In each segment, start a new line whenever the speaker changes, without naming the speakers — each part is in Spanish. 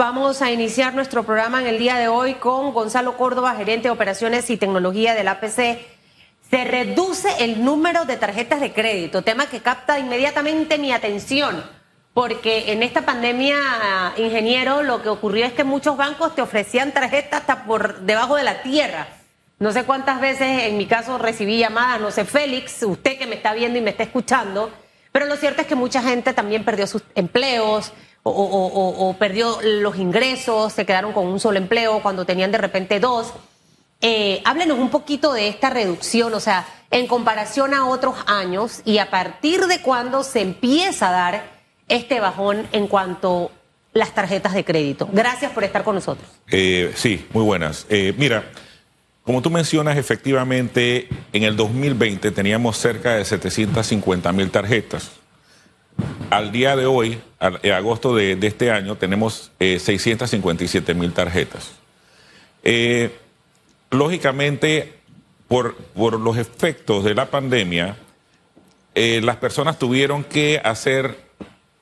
Vamos a iniciar nuestro programa en el día de hoy con Gonzalo Córdoba, gerente de operaciones y tecnología del APC. Se reduce el número de tarjetas de crédito, tema que capta inmediatamente mi atención, porque en esta pandemia, ingeniero, lo que ocurrió es que muchos bancos te ofrecían tarjetas hasta por debajo de la tierra. No sé cuántas veces en mi caso recibí llamadas, no sé, Félix, usted que me está viendo y me está escuchando, pero lo cierto es que mucha gente también perdió sus empleos, o, perdió los ingresos, se quedaron con un solo empleo cuando tenían de repente dos. Eh, háblenos un poquito de esta reducción, o sea, en comparación a otros años y a partir de cuándo se empieza a dar este bajón en cuanto las tarjetas de crédito. Gracias por estar con nosotros.
Eh, sí, muy buenas. Eh, mira, como tú mencionas, efectivamente, en el 2020 teníamos cerca de 750 mil tarjetas al día de hoy, en agosto de, este año, tenemos 657 eh, mil tarjetas. Eh, lógicamente, por, los efectos de la pandemia, eh, las personas tuvieron que hacer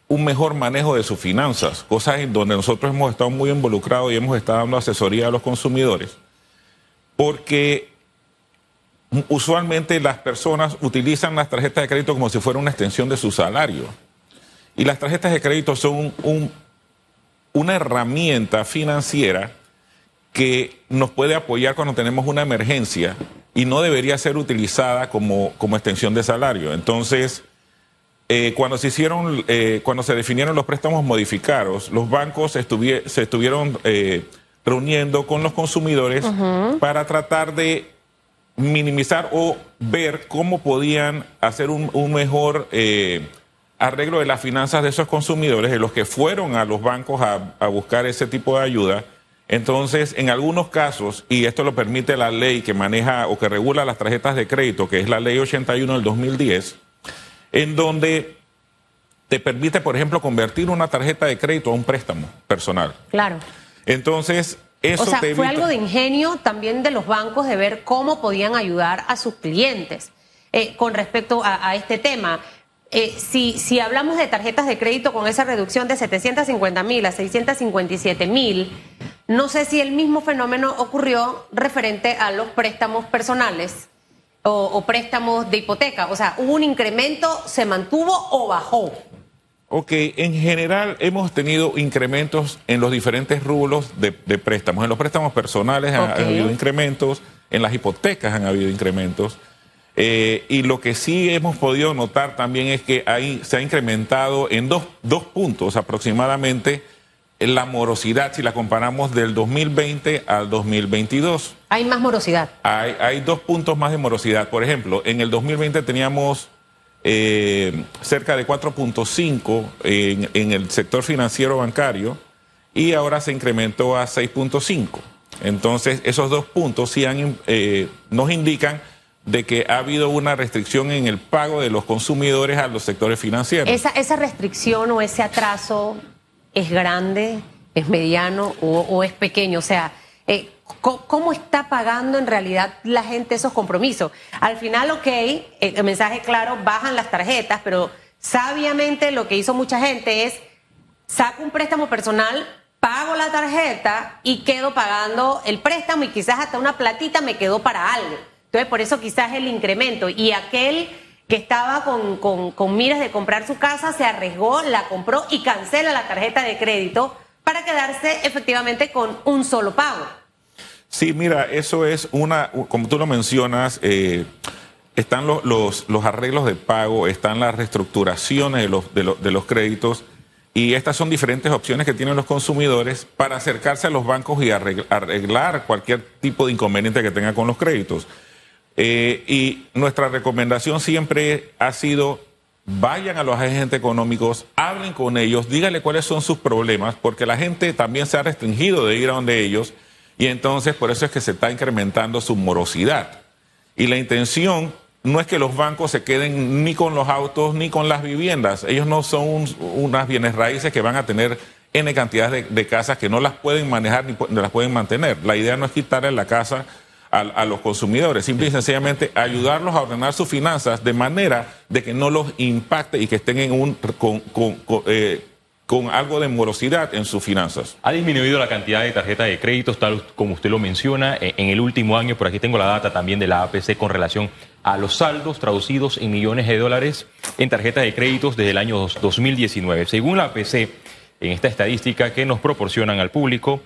un mejor manejo de sus finanzas, cosas en donde nosotros hemos estado muy involucrados y hemos estado dando asesoría a los consumidores, porque usualmente las personas utilizan las tarjetas de crédito como si fuera una extensión de su salario. Y las tarjetas de crédito son una herramienta financiera que nos puede apoyar cuando tenemos una emergencia y no debería ser utilizada como, como extensión de salario. Entonces, eh, cuando se hicieron, eh, cuando se definieron los préstamos modificados, los bancos se estuvieron eh, reuniendo con los consumidores para tratar de minimizar o ver cómo podían hacer un, un mejor arreglo de las finanzas de esos consumidores, de los que fueron a los bancos a, buscar ese tipo de ayuda. Entonces, en algunos casos, y esto lo permite la ley que maneja o que regula las tarjetas de crédito, que es la ley 81 del 2010, en donde te permite, por ejemplo, convertir una tarjeta de crédito a un préstamo personal.
Claro.
Entonces, eso
o sea, fue algo de ingenio también de los bancos de ver cómo podían ayudar a sus clientes eh, con respecto a este tema. Eh, si, si hablamos de tarjetas de crédito con esa reducción de 750 mil a 657 mil, no sé si el mismo fenómeno ocurrió referente a los préstamos personales o, préstamos de hipoteca. O sea, ¿hubo un incremento, se mantuvo o bajó?
Ok, en general hemos tenido incrementos en los diferentes rubros de, préstamos. En los préstamos personales han habido incrementos, en las hipotecas han habido incrementos. Eh, y lo que sí hemos podido notar también es que ahí se ha incrementado en dos, dos puntos aproximadamente la morosidad si la comparamos del 2020 al 2022.
Hay más morosidad.
Hay, hay dos puntos más de morosidad. Por ejemplo, en el 2020 teníamos eh, cerca de 4.5 en, en, el sector financiero bancario y ahora se incrementó a 6.5. Entonces, esos dos puntos sí han, eh, nos indican de que ha habido una restricción en el pago de los consumidores a los sectores financieros.
¿Esa, restricción o ese atraso es grande, es mediano o, es pequeño? O sea, eh, ¿cómo, está pagando en realidad la gente esos compromisos? Al final, ok, eh, el mensaje claro, bajan las tarjetas, pero sabiamente lo que hizo mucha gente es, saco un préstamo personal, pago la tarjeta y quedo pagando el préstamo y quizás hasta una platita me quedó para algo. Entonces, por eso quizás el incremento. Y aquel que estaba con, miras de comprar su casa se arriesgó, la compró y cancela la tarjeta de crédito para quedarse efectivamente con un solo pago.
Sí, mira, eso es una, como tú lo mencionas, eh, están los, los, arreglos de pago, están las reestructuraciones de los, de, los, de los créditos y estas son diferentes opciones que tienen los consumidores para acercarse a los bancos y arreglar cualquier tipo de inconveniente que tengan con los créditos. Eh, y nuestra recomendación siempre ha sido, vayan a los agentes económicos, hablen con ellos, díganle cuáles son sus problemas, porque la gente también se ha restringido de ir a donde ellos y entonces por eso es que se está incrementando su morosidad. Y la intención no es que los bancos se queden ni con los autos ni con las viviendas. Ellos no son unas bienes raíces que van a tener N cantidad de, casas que no las pueden manejar ni, ni las pueden mantener. La idea no es quitarle la casa a, los consumidores, simple y sencillamente ayudarlos a ordenar sus finanzas de manera de que no los impacte y que estén con, eh, con algo de morosidad en sus finanzas.
Ha disminuido la cantidad de tarjetas de créditos, tal como usted lo menciona, e, en el último año, por aquí tengo la data también de la APC con relación a los saldos traducidos en millones de dólares en tarjetas de créditos desde el año 2019. Según la APC, en esta estadística que nos proporcionan al público,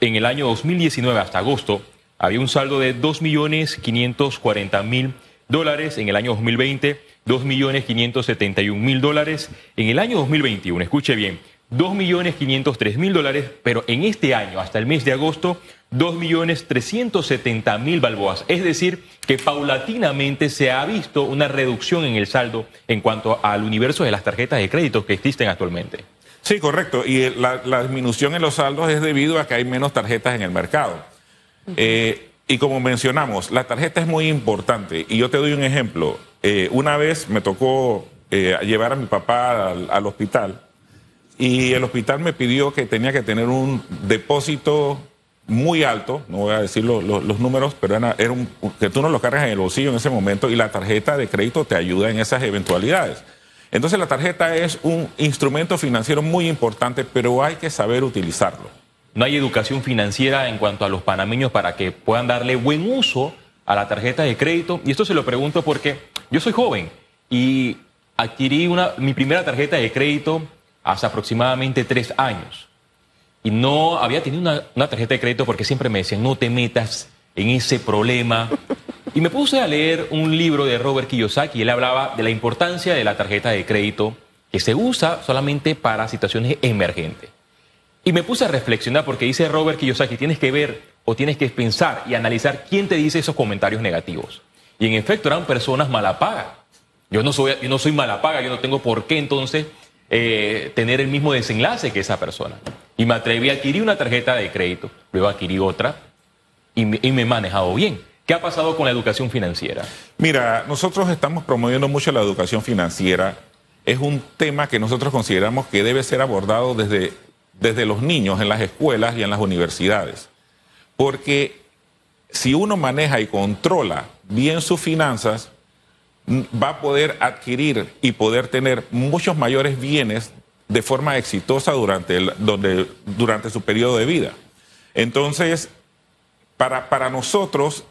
en el año 2019 hasta agosto había un saldo de 2.540.000 dólares, en el año 2020 2.571.000 dólares. En el año 2021, escuche bien, 2.503.000 dólares, pero en este año, hasta el mes de agosto, 2.370.000 balboas. Es decir, que paulatinamente se ha visto una reducción en el saldo en cuanto al universo de las tarjetas de crédito que existen actualmente.
Sí, correcto. Y la, disminución en los saldos es debido a que hay menos tarjetas en el mercado. Eh, y como mencionamos, la tarjeta es muy importante. Y yo te doy un ejemplo. Eh, una vez me tocó eh, llevar a mi papá al, hospital y el hospital me pidió que tenía que tener un depósito muy alto, no voy a decir los números, pero era, un, que tú no lo cargas en el bolsillo en ese momento y la tarjeta de crédito te ayuda en esas eventualidades. Entonces la tarjeta es un instrumento financiero muy importante, pero hay que saber utilizarlo.
No hay educación financiera en cuanto a los panameños para que puedan darle buen uso a la tarjeta de crédito. Y esto se lo pregunto porque yo soy joven y adquirí una, mi primera tarjeta de crédito hace aproximadamente tres años. Y no había tenido una, una, tarjeta de crédito porque siempre me decían, no te metas en ese problema. Y me puse a leer un libro de Robert Kiyosaki y él hablaba de la importancia de la tarjeta de crédito que se usa solamente para situaciones emergentes. Y me puse a reflexionar porque dice Robert Kiyosaki, tienes que ver o tienes que pensar y analizar quién te dice esos comentarios negativos. Y en efecto eran personas malapagas. Yo no soy, yo no soy malapaga, yo no tengo por qué entonces eh, tener el mismo desenlace que esa persona. Y me atreví a adquirir una tarjeta de crédito, luego adquirí otra y me, y me he manejado bien. ¿Qué ha pasado con la educación financiera?
Mira, nosotros estamos promoviendo mucho la educación financiera. Es un tema que nosotros consideramos que debe ser abordado desde, desde los niños en las escuelas y en las universidades. Porque si uno maneja y controla bien sus finanzas, va a poder adquirir y poder tener muchos mayores bienes de forma exitosa durante, el, donde, durante su periodo de vida. Entonces, para, para nosotros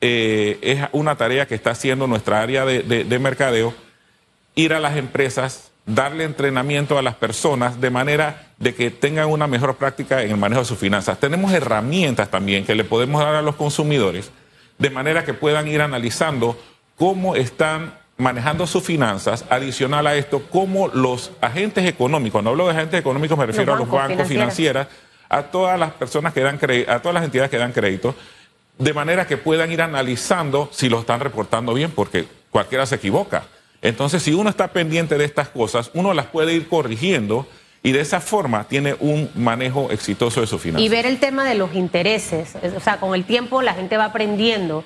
eh, es una tarea que está haciendo nuestra área de, de mercadeo, ir a las empresas, darle entrenamiento a las personas de manera de que tengan una mejor práctica en el manejo de sus finanzas. Tenemos herramientas también que le podemos dar a los consumidores de manera que puedan ir analizando cómo están manejando sus finanzas, adicional a esto, cómo los agentes económicos, cuando hablo de agentes económicos me refiero a los bancos, financieras, a todas las personas que dan crédito, a todas las entidades que dan crédito, de manera que puedan ir analizando si lo están reportando bien, porque cualquiera se equivoca. Entonces, si uno está pendiente de estas cosas, uno las puede ir corrigiendo y de esa forma tiene un manejo exitoso de su finanzas.
Y ver el tema de los intereses, o sea, con el tiempo la gente va aprendiendo.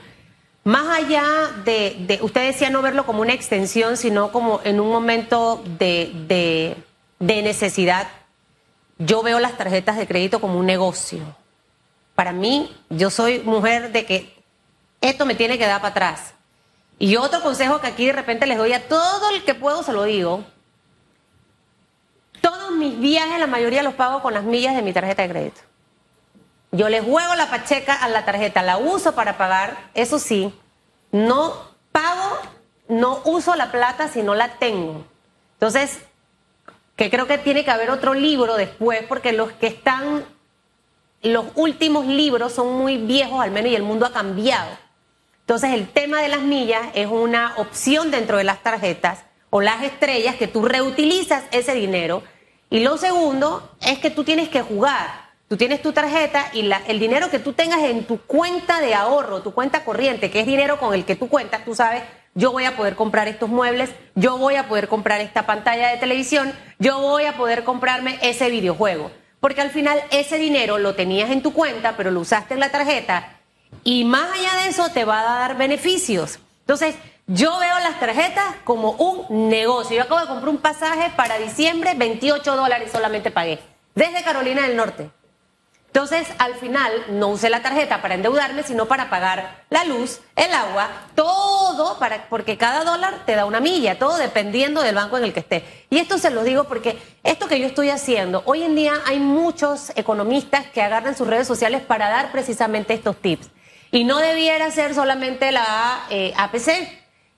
Más allá de, usted decía no verlo como una extensión, sino como en un momento de, de necesidad, yo veo las tarjetas de crédito como un negocio. Para mí, yo soy mujer de que esto me tiene que dar para atrás. Y otro consejo que aquí de repente les doy a todo el que puedo, se lo digo, todos mis viajes, la mayoría los pago con las millas de mi tarjeta de crédito. Yo les juego la pacheca a la tarjeta, la uso para pagar, eso sí, no pago, no uso la plata si no la tengo. Entonces, que creo que tiene que haber otro libro después, porque los que están, los últimos libros son muy viejos al menos y el mundo ha cambiado. Entonces, el tema de las millas es una opción dentro de las tarjetas o las estrellas que tú reutilizas ese dinero. Y lo segundo es que tú tienes que jugar. Tú tienes tu tarjeta y la, el dinero que tú tengas en tu cuenta de ahorro, tu cuenta corriente, que es dinero con el que tú cuentas, tú sabes, yo voy a poder comprar estos muebles, yo voy a poder comprar esta pantalla de televisión, yo voy a poder comprarme ese videojuego. Porque al final ese dinero lo tenías en tu cuenta, pero lo usaste en la tarjeta y más allá de eso te va a dar beneficios. Entonces, yo veo las tarjetas como un negocio. Yo acabo de comprar un pasaje para diciembre, 28 dólares solamente pagué, desde Carolina del Norte. Entonces, al final, no usé la tarjeta para endeudarme, sino para pagar la luz, el agua, todo, para, porque cada dólar te da una milla, todo dependiendo del banco en el que esté. Y esto se lo digo porque esto que yo estoy haciendo, hoy en día hay muchos economistas que agarran sus redes sociales para dar precisamente estos tips. Y no debiera ser solamente la eh, APC.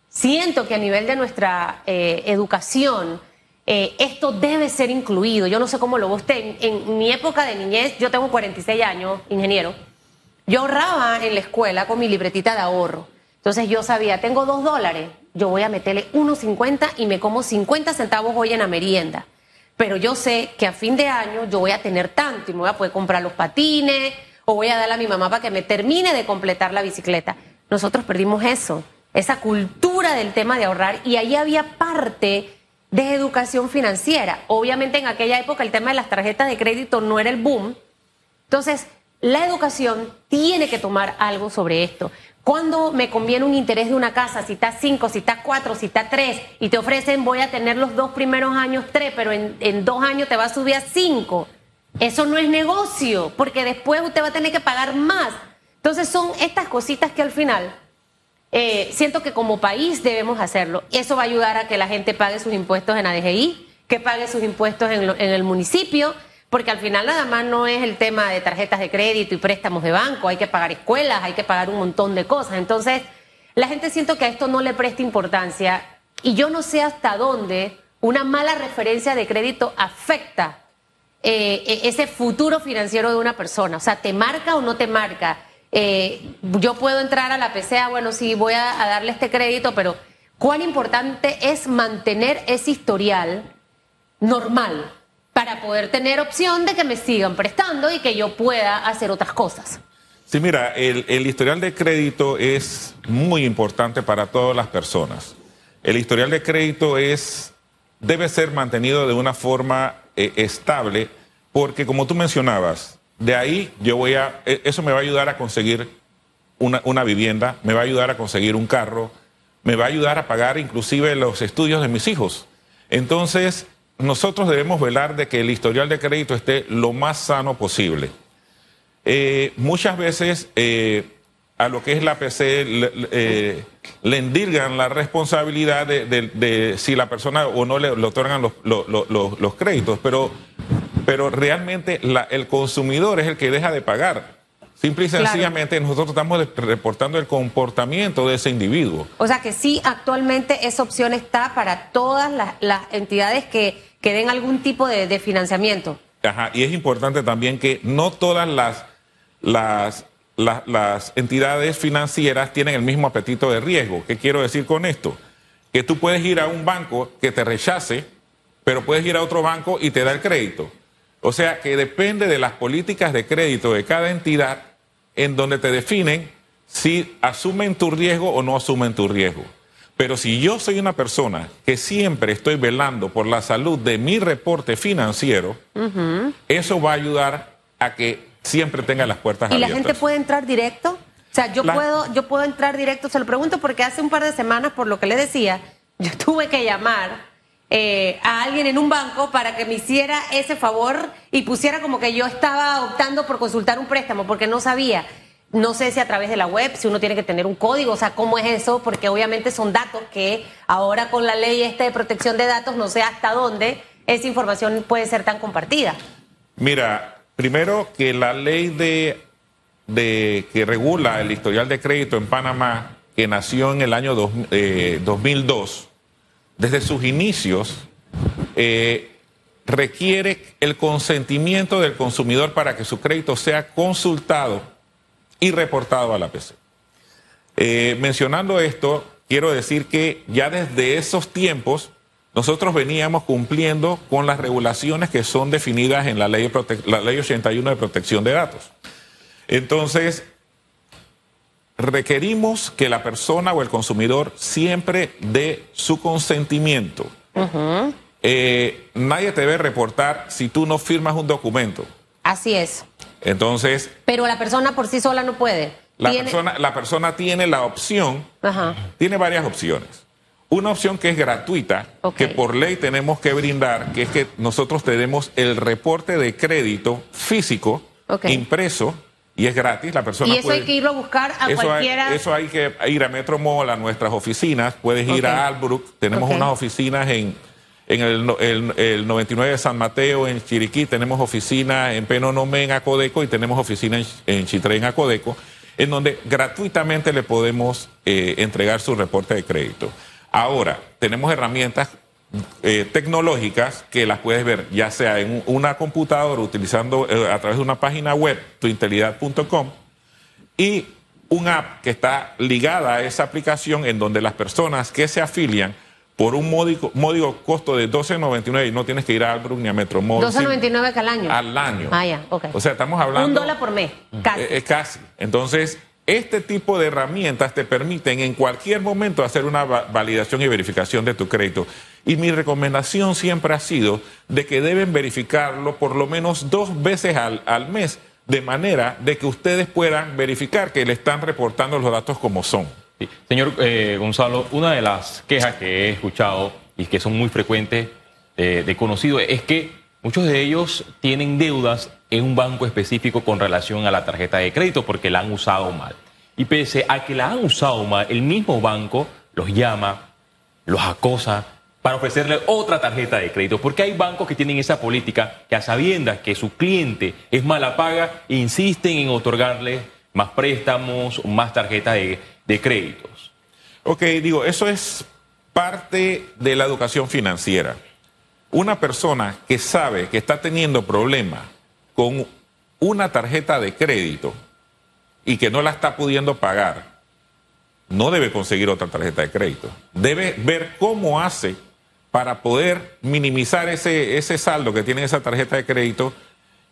Siento que a nivel de nuestra eh, educación, eh, esto debe ser incluido. Yo no sé cómo lo usted. En, mi época de niñez, yo tengo 46 años, ingeniero, yo ahorraba en la escuela con mi libretita de ahorro. Entonces yo sabía, tengo dos dólares, yo voy a meterle 1.50 y me como 50 centavos hoy en la merienda. Pero yo sé que a fin de año yo voy a tener tanto y me voy a poder comprar los patines o voy a darle a mi mamá para que me termine de completar la bicicleta. Nosotros perdimos eso, esa cultura del tema de ahorrar y ahí había parte de educación financiera. Obviamente en aquella época el tema de las tarjetas de crédito no era el boom. Entonces, la educación tiene que tomar algo sobre esto. Cuando me conviene un interés de una casa, si está cinco, si está cuatro, si está tres, y te ofrecen voy a tener los dos primeros años tres, pero en, en dos años te va a subir a cinco. Eso no es negocio, porque después usted va a tener que pagar más. Entonces son estas cositas que al final eh, siento que como país debemos hacerlo. Eso va a ayudar a que la gente pague sus impuestos en ADGI, que pague sus impuestos en, el municipio, porque al final nada más no es el tema de tarjetas de crédito y préstamos de banco, hay que pagar escuelas, hay que pagar un montón de cosas. Entonces, la gente siento que a esto no le presta importancia y yo no sé hasta dónde una mala referencia de crédito afecta eh, e-, ese futuro financiero de una persona. O sea, ¿te marca o no te marca? Eh, yo puedo entrar a la PCA, bueno, sí, voy a, darle este crédito, pero cuán importante es mantener ese historial normal para poder tener opción de que me sigan prestando y que yo pueda hacer otras cosas.
Sí, mira, el, historial de crédito es muy importante para todas las personas. El historial de crédito es, debe ser mantenido de una forma eh, estable, porque como tú mencionabas, de ahí yo voy a, e, eso me va a ayudar a conseguir una, vivienda, me va a ayudar a conseguir un carro, me va a ayudar a pagar inclusive los estudios de mis hijos. Entonces, nosotros debemos velar de que el historial de crédito esté lo más sano posible. Eh, muchas veces eh, a lo que es la PC le, endirgan la responsabilidad de, si la persona o no le, otorgan los, los créditos, pero pero realmente el consumidor es el que deja de pagar. Simple y sencillamente nosotros estamos reportando el comportamiento de ese individuo.
O sea que sí, actualmente esa opción está para todas las, entidades que, que, den algún tipo de, financiamiento.
Ajá, y es importante también que no todas las, las, las entidades financieras tienen el mismo apetito de riesgo. ¿Qué quiero decir con esto? Que tú puedes ir a un banco que te rechace, pero puedes ir a otro banco y te da el crédito. O sea que depende de las políticas de crédito de cada entidad en donde te definen si asumen tu riesgo o no asumen tu riesgo. Pero si yo soy una persona que siempre estoy velando por la salud de mi reporte financiero, eso va a ayudar a que siempre tenga las puertas abiertas.
¿Y la gente puede entrar directo? O sea, yo puedo, yo puedo entrar directo, se lo pregunto porque hace un par de semanas, por lo que le decía, yo tuve que llamar eh, a alguien en un banco para que me hiciera ese favor y pusiera como que yo estaba optando por consultar un préstamo porque no sabía. No sé si a través de la web, si uno tiene que tener un código, o sea, cómo es eso, porque obviamente son datos que ahora con la ley esta de protección de datos no sé hasta dónde esa información puede ser tan compartida.
Mira, primero que la ley de, que regula el historial de crédito en Panamá, que nació en el año 2002, desde sus inicios, eh, requiere el consentimiento del consumidor para que su crédito sea consultado y reportado a la PC. Eh, mencionando esto, quiero decir que ya desde esos tiempos nosotros veníamos cumpliendo con las regulaciones que son definidas en la ley, la ley 81 de protección de datos. Entonces, requerimos que la persona o el consumidor siempre dé su consentimiento. Eh, nadie te debe reportar si tú no firmas un documento.
Así es.
Entonces.
Pero la persona por sí sola no puede.
La, persona, la persona tiene la opción, tiene varias opciones. Una opción que es gratuita, que por ley tenemos que brindar, que es que nosotros tenemos el reporte de crédito físico impreso y es gratis. La persona
Y eso
puede-
hay que irlo a buscar a
eso hay,
cualquiera.
eso hay que ir a Metro Mall, a nuestras oficinas. Puedes ir a Albrook. Tenemos unas oficinas en, en el- el 99 de San Mateo, en Chiriquí. Tenemos oficina en Penonomé, en Acodeco. Y tenemos oficina en, en Chitré, en Acodeco. En donde gratuitamente le podemos eh, entregar su reporte de crédito. Ahora, tenemos herramientas eh, tecnológicas que las puedes ver ya sea en una computadora utilizando eh, a través de una página web, tuintelidad.com, y un app que está ligada a esa aplicación en donde las personas que se afilian por un módico, módico costo de 12.99 y no tienes que ir a Albrook ni a Metromall.
12.99 que al año.
Al año.
Ah, ya, ok.
O sea, estamos hablando...
Un dólar por mes, casi.
Eh, casi. Entonces, este tipo de herramientas te permiten en cualquier momento hacer una va- validación y verificación de tu crédito. Y mi recomendación siempre ha sido de que deben verificarlo por lo menos dos veces al, al mes, de manera de que ustedes puedan verificar que le están reportando los datos como son.
Sí. Señor eh, Gonzalo, una de las quejas que he escuchado y que son muy frecuentes eh, de conocido es que muchos de ellos tienen deudas en un banco específico con relación a la tarjeta de crédito porque la han usado mal. Y pese a que la han usado mal, el mismo banco los llama, los acosa para ofrecerle otra tarjeta de crédito. Porque hay bancos que tienen esa política que a sabiendas que su cliente es mala paga, insisten en otorgarle más préstamos, más tarjetas de, de créditos.
Ok, digo, eso es parte de la educación financiera. Una persona que sabe que está teniendo problemas con una tarjeta de crédito y que no la está pudiendo pagar, no debe conseguir otra tarjeta de crédito. Debe ver cómo hace para poder minimizar ese, ese saldo que tiene esa tarjeta de crédito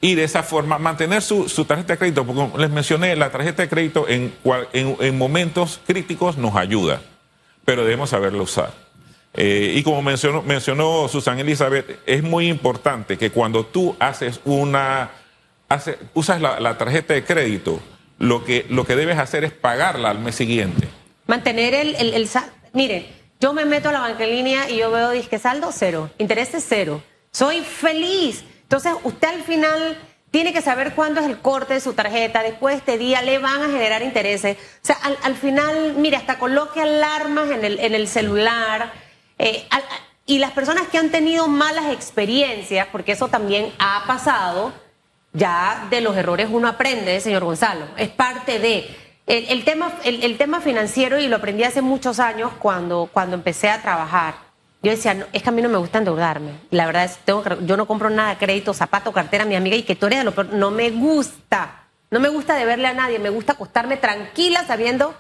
y de esa forma mantener su, su tarjeta de crédito. Porque como les mencioné, la tarjeta de crédito en, en, en momentos críticos nos ayuda, pero debemos saberlo usar. Eh, y como mencionó, mencionó Susan Elizabeth, es muy importante que cuando tú haces una, hace- usas la, tarjeta de crédito, lo que, lo que debes hacer es pagarla al mes siguiente.
Mantener el, el, Miren, yo me meto a la banca en línea y yo veo disque saldo cero, intereses cero. Soy feliz. Entonces, usted al final tiene que saber cuándo es el corte de su tarjeta. Después de este día le van a generar intereses. O sea, al, al final, mire, hasta coloque alarmas en el, en el celular. Eh, y las personas que han tenido malas experiencias, porque eso también ha pasado, ya de los errores uno aprende, señor Gonzalo. Es parte de. El, tema, el, tema financiero, y lo aprendí hace muchos años cuando, cuando empecé a trabajar. Yo decía, no, es que a mí no me gusta endeudarme. La verdad es, tengo que- yo no compro nada crédito, zapato, cartera, mi amiga, y que tú eres de lo peor. No me gusta. No me gusta deberle a nadie. Me gusta acostarme tranquila sabiendo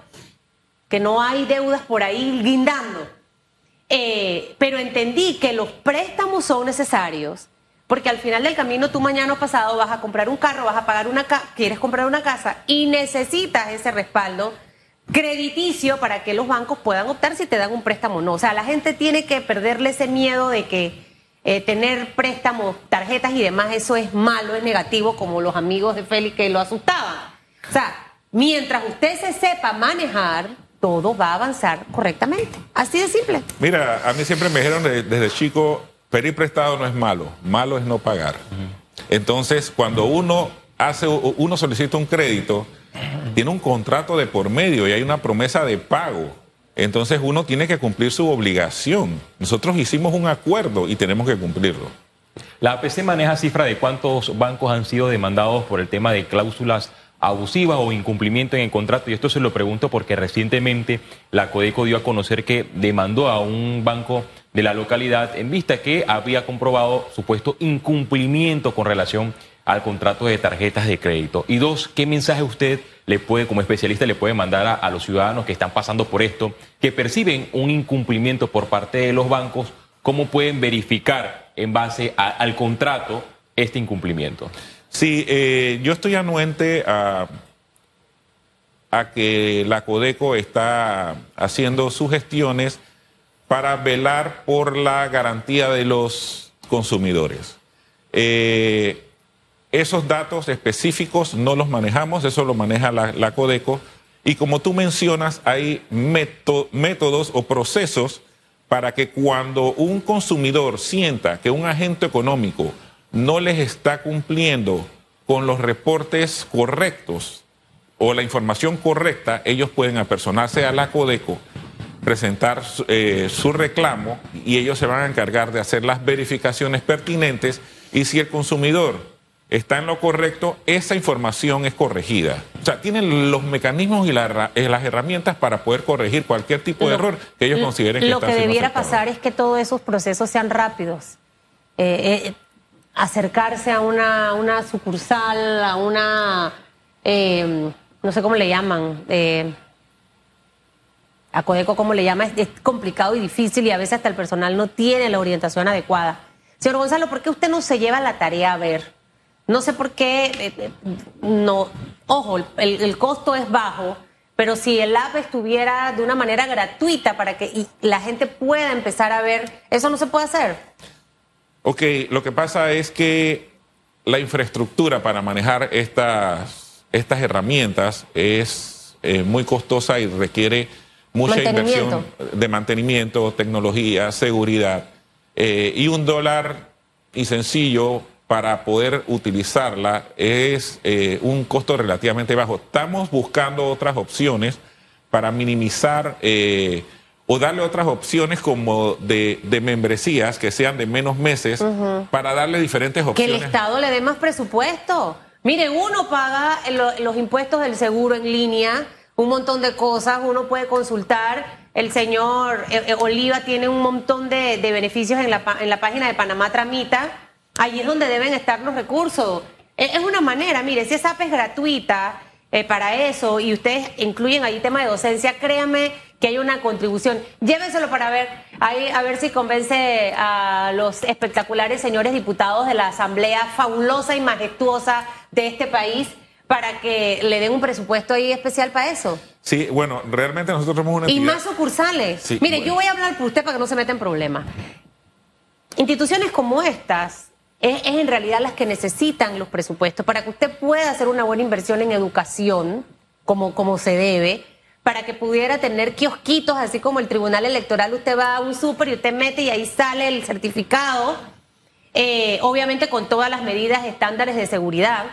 que no hay deudas por ahí guindando. Eh, pero entendí que los préstamos son necesarios porque al final del camino tú mañana pasado vas a comprar un carro, vas a pagar una casa, quieres comprar una casa y necesitas ese respaldo crediticio para que los bancos puedan optar si te dan un préstamo o no. O sea, la gente tiene que perderle ese miedo de que eh, tener préstamos, tarjetas y demás, eso es malo, es negativo, como los amigos de Félix que lo asustaban. O sea, mientras usted se sepa manejar, todo va a avanzar correctamente. Así de simple.
Mira, a mí siempre me dijeron de- desde chico, pedir prestado no es malo, malo es no pagar. Entonces, cuando uno hace, uno solicita un crédito, tiene un contrato de por medio y hay una promesa de pago. Entonces uno tiene que cumplir su obligación. Nosotros hicimos un acuerdo y tenemos que cumplirlo.
La APC maneja cifra de cuántos bancos han sido demandados por el tema de cláusulas abusivas o incumplimiento en el contrato. Y esto se lo pregunto porque recientemente la Codeco dio a conocer que demandó a un banco de la localidad en vista que había comprobado supuesto incumplimiento con relación al contrato de tarjetas de crédito. Y dos, ¿qué mensaje usted le puede, como especialista, le puede mandar a, los ciudadanos que están pasando por esto, que perciben un incumplimiento por parte de los bancos? ¿Cómo pueden verificar en base al contrato este incumplimiento?
Sí, eh, yo estoy anuente a, que la Codeco está haciendo sus gestiones para velar por la garantía de los consumidores. Eh, esos datos específicos no los manejamos, eso lo maneja la, Codeco. Y como tú mencionas, hay métodos o procesos para que cuando un consumidor sienta que un agente económico no les está cumpliendo con los reportes correctos o la información correcta, ellos pueden apersonarse a la Codeco, presentar eh, su reclamo y ellos se van a encargar de hacer las verificaciones pertinentes y si el consumidor está en lo correcto, esa información es corregida. O sea, tienen los mecanismos y eh, las herramientas para poder corregir cualquier tipo de error que ellos consideren que
Lo que debiera pasar es que todos esos procesos sean rápidos. Eh, eh, acercarse a una, una, sucursal, a una, no sé cómo le llaman, a Codeco, ¿cómo le llama? es complicado y difícil y a veces hasta el personal no tiene la orientación adecuada. Señor Gonzalo, ¿por qué usted no se lleva la tarea a ver? No sé por qué, eh, eh, no, ojo, el, costo es bajo, pero si el app estuviera de una manera gratuita para que la gente pueda empezar a ver, ¿eso no se puede hacer?
Ok, lo que pasa es que la infraestructura para manejar estas, estas herramientas es eh, muy costosa y requiere mucha inversión de mantenimiento, tecnología, seguridad y un dólar y sencillo para poder utilizarla es eh, un costo relativamente bajo. Estamos buscando otras opciones para minimizar eh, o darle otras opciones como de, membresías que sean de menos meses para darle diferentes opciones.
Que el Estado le dé más presupuesto. Mire, uno paga los impuestos del seguro en línea, un montón de cosas, uno puede consultar. El señor eh, Oliva tiene un montón de, beneficios en la, en la página de Panamá Tramita Allí es donde deben estar los recursos. Es una manera, mire, si esa app es gratuita eh, para eso y ustedes incluyen ahí tema de docencia, créanme que hay una contribución. Llévenselo para ver, ahí, a ver si convence a los espectaculares señores diputados de la Asamblea fabulosa y majestuosa de este país para que le den un presupuesto ahí especial para eso.
Sí, bueno, realmente nosotros somos una
Y más sucursales. Mire, yo voy a hablar por usted para que no se meta en problemas. Instituciones como estas es, en realidad las que necesitan los presupuestos para que usted pueda hacer una buena inversión en educación, como, como se debe, para que pudiera tener kiosquitos, así como el Tribunal Electoral, usted va a un súper y usted mete y ahí sale el certificado, eh, obviamente con todas las medidas estándares de seguridad,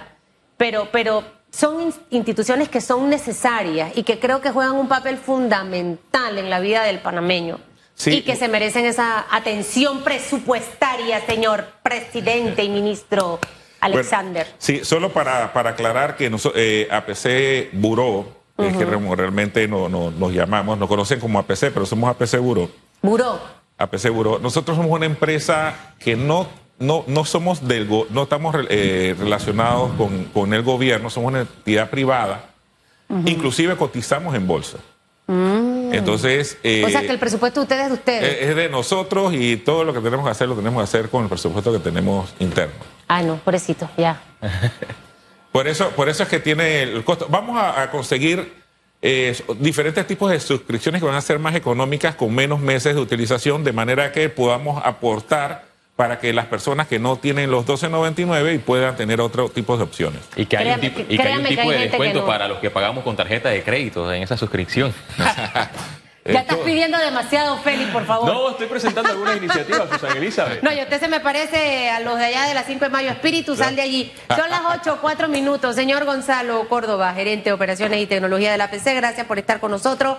pero, pero son instituciones que son necesarias y que creo que juegan un papel fundamental en la vida del panameño y que se merecen esa atención presupuestaria, señor presidente y ministro Alexander.
sí, solo para, aclarar que eh, APC Buró, es que realmente no, nos llamamos, nos conocen como APC, pero somos APC Buró.
Buró.
APC Buró. Nosotros somos una empresa que no, no, no somos del no estamos eh, relacionados con, el gobierno, somos una entidad privada. Inclusive cotizamos en bolsa. Mm. Entonces.
o sea que el presupuesto de ustedes es de ustedes.
Es de nosotros y todo lo que tenemos que hacer lo tenemos que hacer con el presupuesto que tenemos interno.
Ah, no, pobrecito, ya.
por, eso, por eso es que tiene el costo. Vamos a, conseguir eh, diferentes tipos de suscripciones que van a ser más económicas con menos meses de utilización, de manera que podamos aportar para que las personas que no tienen los 12.99 y puedan tener otro tipo de opciones.
Y que hay un, tipo, de descuento para los que pagamos con tarjeta de crédito en esa suscripción.
Ya estás pidiendo demasiado, Félix, por favor.
No, estoy presentando algunas iniciativas, Susana Elizabeth.
No, y usted se me parece a los de allá de la 5 de mayo. Espíritu, sal de allí. Son las 8, 4 minutos. Señor Gonzalo Córdoba, gerente de operaciones y tecnología de la PC, gracias por estar con nosotros.